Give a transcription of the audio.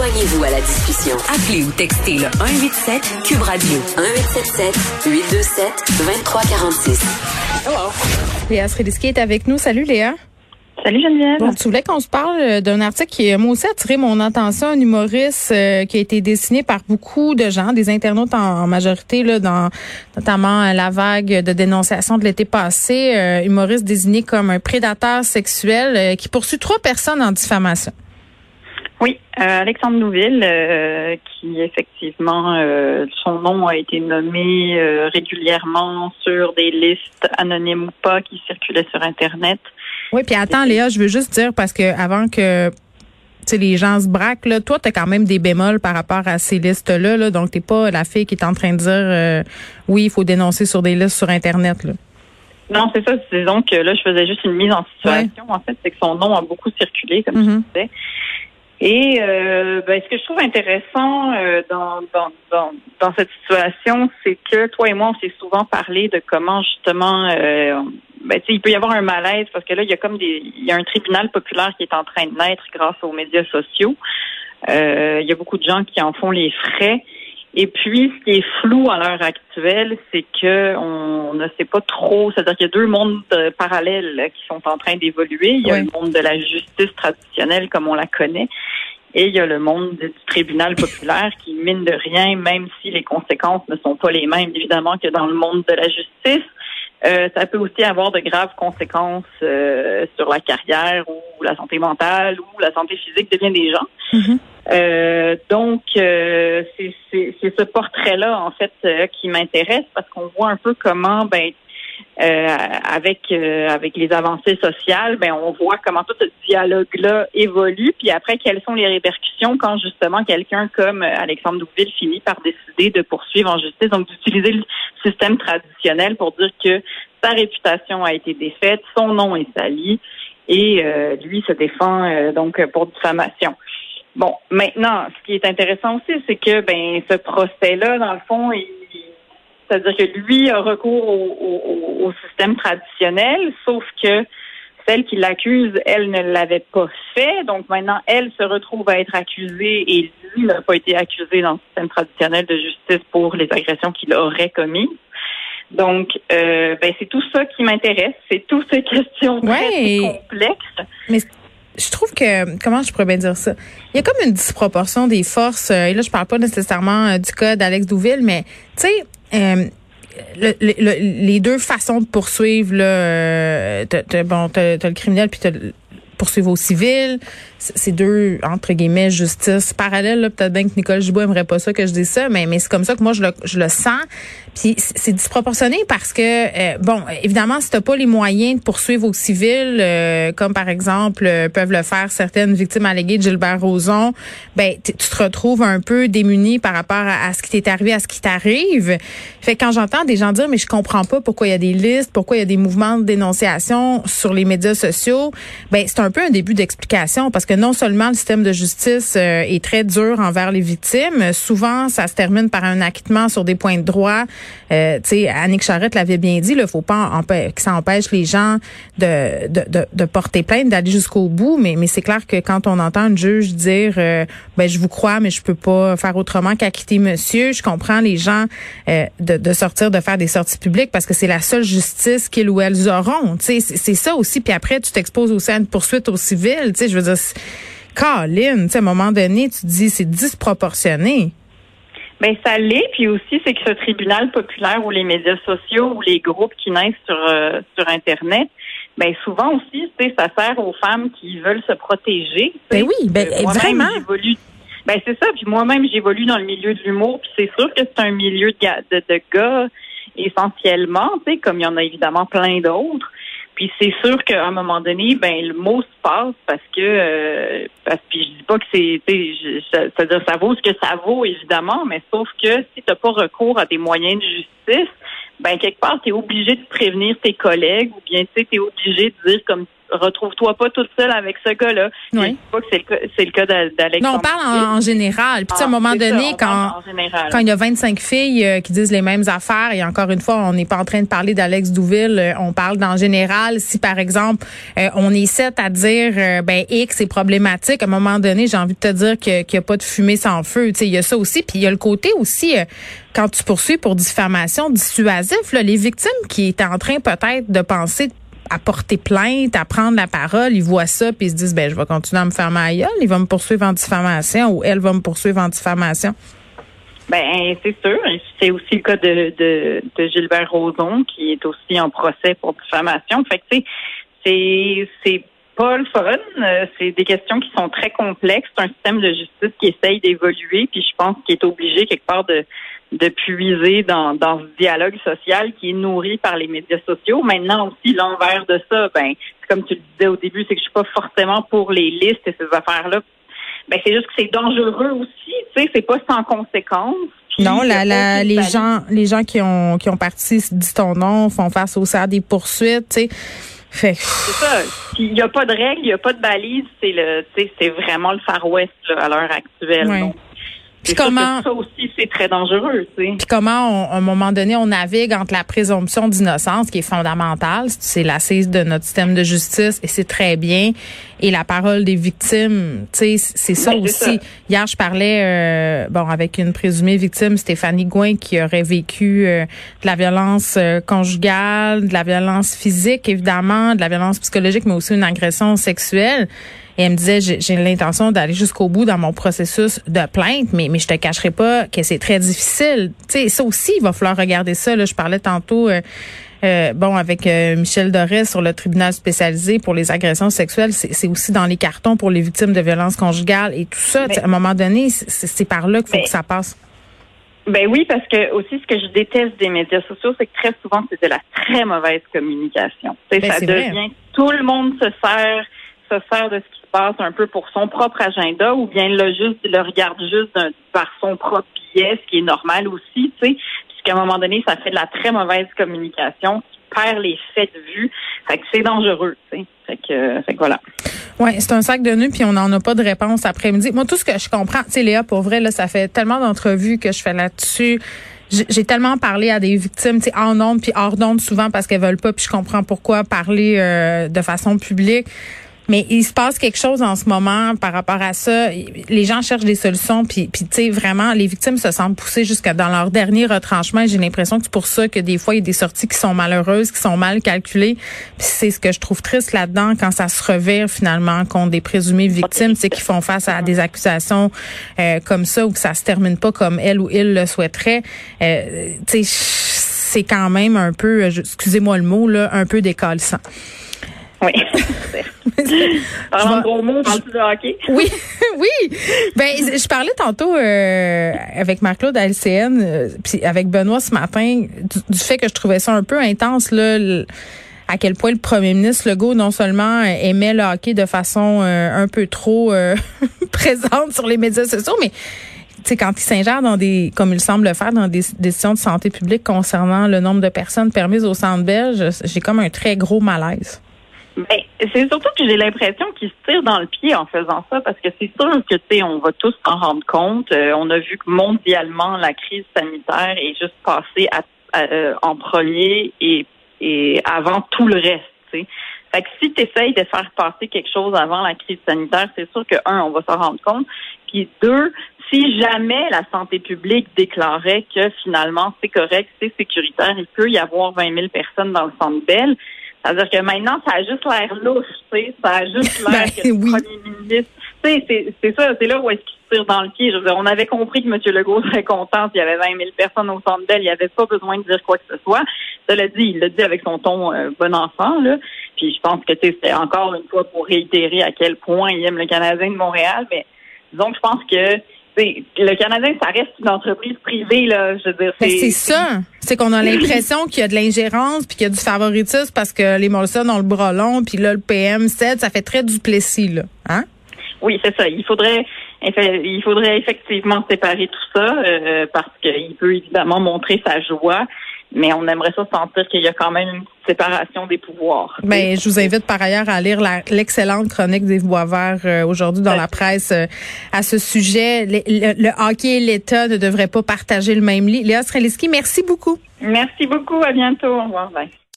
Joignez-vous à la discussion. Appelez ou textez le 187 Cube Radio 1877 827 2346. Hello. Léa Srediski est avec nous. Salut Léa. Salut Geneviève. Bon, tu voulais qu'on se parle euh, d'un article qui, moi aussi, a attiré mon attention, un humoriste euh, qui a été dessiné par beaucoup de gens, des internautes en, majorité, là, dans notamment euh, la vague de dénonciation de l'été passé, humoriste désigné comme un prédateur sexuel qui poursuit trois personnes en diffamation. Oui, Alexandre Nouville, qui effectivement, son nom a été nommé régulièrement sur des listes anonymes ou pas qui circulaient sur Internet. Oui, puis attends, Léa, je veux juste dire parce que avant que les gens se braquent, là, toi, tu as quand même des bémols par rapport à ces listes-là. Là, donc, t'es pas la fille qui est en train de dire euh, oui, il faut dénoncer sur des listes sur Internet. Là. Non, c'est ça. C'est donc là, je faisais juste une mise en situation. En fait, c'est que son nom a beaucoup circulé, comme tu mm-hmm. disais. Et euh, ben, ce que je trouve intéressant euh, dans, dans, dans, dans, cette situation, c'est que toi et moi, on s'est souvent parlé de comment justement euh, ben, il peut y avoir un malaise parce que là, il y a comme des il y a un tribunal populaire qui est en train de naître grâce aux médias sociaux. Euh, il y a beaucoup de gens qui en font les frais. Et puis, ce qui est flou à l'heure actuelle, c'est que on ne sait pas trop. C'est-à-dire qu'il y a deux mondes euh, parallèles qui sont en train d'évoluer. Il y a le monde de la justice traditionnelle comme on la connaît, et il y a le monde du tribunal populaire qui mine de rien, même si les conséquences ne sont pas les mêmes évidemment que dans le monde de la justice. Euh, ça peut aussi avoir de graves conséquences euh, sur la carrière ou la santé mentale ou la santé physique de bien des gens. Mm-hmm. Euh, donc, c'est ce portrait-là, en fait, qui m'intéresse parce qu'on voit un peu comment, ben, euh, avec euh, avec les avancées sociales, ben on voit comment tout ce dialogue-là évolue, puis après quelles sont les répercussions quand justement quelqu'un comme Alexandre Douville finit par décider de poursuivre en justice, donc d'utiliser le système traditionnel pour dire que sa réputation a été défaite, son nom est sali, et euh, lui se défend donc pour diffamation. Bon, maintenant, ce qui est intéressant aussi, c'est que ben ce procès-là, dans le fond, il c'est-à-dire que lui a recours au, système traditionnel, sauf que celle qui l'accuse, elle ne l'avait pas fait. Donc maintenant, elle se retrouve à être accusée et lui n'a pas été accusé dans le système traditionnel de justice pour les agressions qu'il aurait commises. Donc, euh, ben, c'est tout ça qui m'intéresse. C'est toutes ces questions très, complexes. Mais je trouve que comment je pourrais bien dire ça? Il y a comme une disproportion des forces. Euh, et là, je parle pas nécessairement euh, du cas d'Alex Douville, mais tu sais, euh, les deux façons de poursuivre, là, euh, bon, t'as le criminel puis t'as poursuivre au civil. C'est deux, entre guillemets, justice parallèle. Peut-être bien que Nicole Gibault aimerait pas ça que je dise ça, mais, mais c'est comme ça que moi, je le, je le sens. Puis c'est disproportionné parce que, euh, bon, évidemment, si t'as pas les moyens de poursuivre au civil, euh, comme par exemple euh, peuvent le faire certaines victimes alléguées de Gilbert Rozon, ben tu te retrouves un peu démuni par rapport à, ce qui t'est arrivé, à ce qui t'arrive. Fait que quand j'entends des gens dire, mais je comprends pas pourquoi il y a des listes, pourquoi il y a des mouvements de dénonciation sur les médias sociaux, ben c'est un peu un début d'explication parce que non seulement le système de justice est très dur envers les victimes, souvent ça se termine par un acquittement sur des points de droit euh, tu sais, Annick Charrette l'avait bien dit, il faut pas que ça empêche les gens de, de, de, porter plainte, d'aller jusqu'au bout. Mais, mais c'est clair que quand on entend un juge dire, euh, ben je vous crois, mais je peux pas faire autrement qu'acquitter monsieur, je comprends les gens euh, de, de sortir, de faire des sorties publiques parce que c'est la seule justice qu'ils ou elles auront. Tu sais, c'est ça aussi. Puis après, tu t'exposes aussi à une poursuite au civil. Tu sais, je veux dire, Caroline, tu sais, à un moment donné, tu dis, c'est disproportionné. Ben ça l'est, puis aussi c'est que ce tribunal populaire ou les médias sociaux ou les groupes qui naissent sur euh, sur internet, ben souvent aussi, ça sert aux femmes qui veulent se protéger. Ben oui, ben vraiment. Ben c'est ça. Puis moi-même, j'évolue dans le milieu de l'humour. Puis c'est sûr que c'est un milieu de, de, de gars essentiellement, tu sais, comme il y en a évidemment plein d'autres. Puis c'est sûr qu'à un moment donné, ben le mot se passe parce que euh, parce que je dis pas que c'est c'est-à-dire ça vaut ce que ça vaut évidemment, mais sauf que si tu n'as pas recours à des moyens de justice, ben quelque part tu es obligé de prévenir tes collègues ou bien tu es obligé de dire comme retrouve-toi pas toute seule avec ce gars-là. Oui. pas que c'est le, cas d'Alex. Non, on parle en, général. Puis à un ah, moment donné, quand, quand il y a 25 filles euh, qui disent les mêmes affaires, et encore une fois, on n'est pas en train de parler d'Alex Douville, euh, on parle d'en général. Si par exemple, euh, on est sept à dire ben X est problématique, à un moment donné, j'ai envie de te dire qu'il n'y a pas de fumée sans feu. Il y a ça aussi. Puis il y a le côté aussi quand tu poursuis pour diffamation dissuasif, là, les victimes qui étaient en train peut-être de penser à porter plainte, à prendre la parole, ils voient ça puis ils se disent ben je vais continuer à me faire ma gueule, il va me poursuivre en diffamation ou elle va me poursuivre en diffamation. Ben c'est sûr, c'est aussi le cas de, de, Gilbert Rozon qui est aussi en procès pour diffamation. Fait que tu sais, c'est c'est pas le fun. Euh, c'est des questions qui sont très complexes. C'est un système de justice qui essaye d'évoluer, puis je pense qu'il est obligé quelque part de de puiser dans, dans ce dialogue social qui est nourri par les médias sociaux. Maintenant aussi, l'envers de ça, ben, comme tu le disais au début, c'est que je suis pas forcément pour les listes et ces affaires-là. Ben, c'est juste que c'est dangereux aussi, tu sais, c'est pas sans conséquence. non, la, la, les gens, les gens qui ont qui ont parti, dit ton nom, font face aussi à des poursuites, tu sais. Fait. C'est ça. Il n'y a pas de règles, il n'y a pas de balises, c'est le, c'est vraiment le Far West à l'heure actuelle. Puis comment ça aussi c'est très dangereux, tu sais. Puis comment à un moment donné on navigue entre la présomption d'innocence qui est fondamentale, c'est l'assise de notre système de justice et c'est très bien et la parole des victimes, tu sais, c'est ça aussi. Hier je parlais euh, bon avec une présumée victime Stéphanie Gouin qui aurait vécu euh, de la violence euh, conjugale, de la violence physique évidemment, de la violence psychologique mais aussi une agression sexuelle. Et elle me disait, j'ai l'intention d'aller jusqu'au bout dans mon processus de plainte, mais, mais je te cacherai pas que c'est très difficile. Tu sais, ça aussi, il va falloir regarder ça. Là, je parlais tantôt. Euh, euh, bon, avec euh, Michel Doré sur le tribunal spécialisé pour les agressions sexuelles, c'est aussi dans les cartons pour les victimes de violences conjugales et tout ça. à un moment donné, c'est par là qu'il faut que ça passe. Ben oui, parce que aussi ce que je déteste des médias sociaux, c'est que très souvent c'est de la très mauvaise communication. Ben, ça devient tout le monde se sert se sert de ce qui passe un peu pour son propre agenda ou bien le juste le regarde juste par son propre biais, ce qui est normal aussi, tu sais, puisqu'à un moment donné, ça fait de la très mauvaise communication qui perd les faits de vue. Fait que c'est dangereux, tu sais. Fait que, fait que voilà. Oui, c'est un sac de nœuds, puis on n'en a pas de réponse après-midi. Moi, tout ce que je comprends, tu sais, Léa, pour vrai, là, ça fait tellement d'entrevues que je fais là-dessus j'ai tellement parlé à des victimes, tu en ondes puis hors d'ondes souvent parce qu'elles veulent pas, puis je comprends pourquoi parler euh, de façon publique. Mais il se passe quelque chose en ce moment par rapport à ça. Les gens cherchent des solutions, puis, puis tu sais, vraiment, les victimes se sentent poussées jusqu'à dans leur dernier retranchement. J'ai l'impression que c'est pour ça que des fois, il y a des sorties qui sont malheureuses, qui sont mal calculées. Puis c'est ce que je trouve triste là-dedans quand ça se revire finalement contre des présumées victimes, c'est qui font face à des accusations euh, comme ça ou que ça se termine pas comme elle ou il le souhaiterait. Euh, tu sais, c'est quand même un peu, euh, excusez-moi le mot, là, un peu décalissant. Oui. Parlant de gros mots, parles-tu de hockey? Oui, oui. Ben, je parlais tantôt euh, avec Marc-Claude à LCN, euh, puis avec Benoît ce matin, du, fait que je trouvais ça un peu intense, là, à quel point le premier ministre Legault non seulement aimait le hockey de façon euh, un peu trop présente sur les médias sociaux, mais sais, quand il s'ingère dans des, comme il semble le faire, dans des décisions de santé publique concernant le nombre de personnes permises au centre belge, j'ai comme un très gros malaise. Ben, c'est surtout que j'ai l'impression qu'il se tire dans le pied en faisant ça, parce que c'est sûr que tu sais, on va tous s'en rendre compte. Euh, on a vu que mondialement, la crise sanitaire est juste passée euh, en premier et, et avant tout le reste. T'sais. Fait que si tu essayes de faire passer quelque chose avant la crise sanitaire, c'est sûr que un, on va s'en rendre compte. Puis deux, si jamais la santé publique déclarait que finalement c'est correct, c'est sécuritaire, il peut y avoir 20 000 personnes dans le centre Bell, c'est-à-dire que maintenant, ça a juste l'air louche, tu sais, ça a juste l'air ben que le premier ministre, tu sais, c'est ça, c'est là où est-ce qu'il se tire dans le pied. Je veux dire, on avait compris que M. Legault serait content s'il y avait 20 000 personnes au centre d'elle, il n'y avait pas besoin de dire quoi que ce soit. Cela dit, il l'a dit avec son ton euh, bon enfant, là. Puis je pense que, tu sais, c'était encore une fois pour réitérer à quel point il aime le Canadien de Montréal, mais disons que je pense que le Canadien, ça reste une entreprise privée, là. Je veux dire, ben, c'est ça. C'est qu'on a l'impression qu'il y a de l'ingérence puis qu'il y a du favoritisme parce que les Molson ont le bras long puis là, le PM cède. Ça fait très duplessis, là. Hein? Oui, c'est ça. Il faudrait, il faudrait effectivement séparer tout ça euh, parce qu'il peut évidemment montrer sa joie. Mais on aimerait ça sentir qu'il y a quand même une séparation des pouvoirs. Ben, je vous invite par ailleurs à lire l'excellente chronique des Boisvert euh, aujourd'hui dans la presse euh, à ce sujet. Le, hockey et l'État ne devraient pas partager le même lit. Léa Streliski, merci beaucoup. Merci beaucoup. À bientôt. Au revoir. Bye.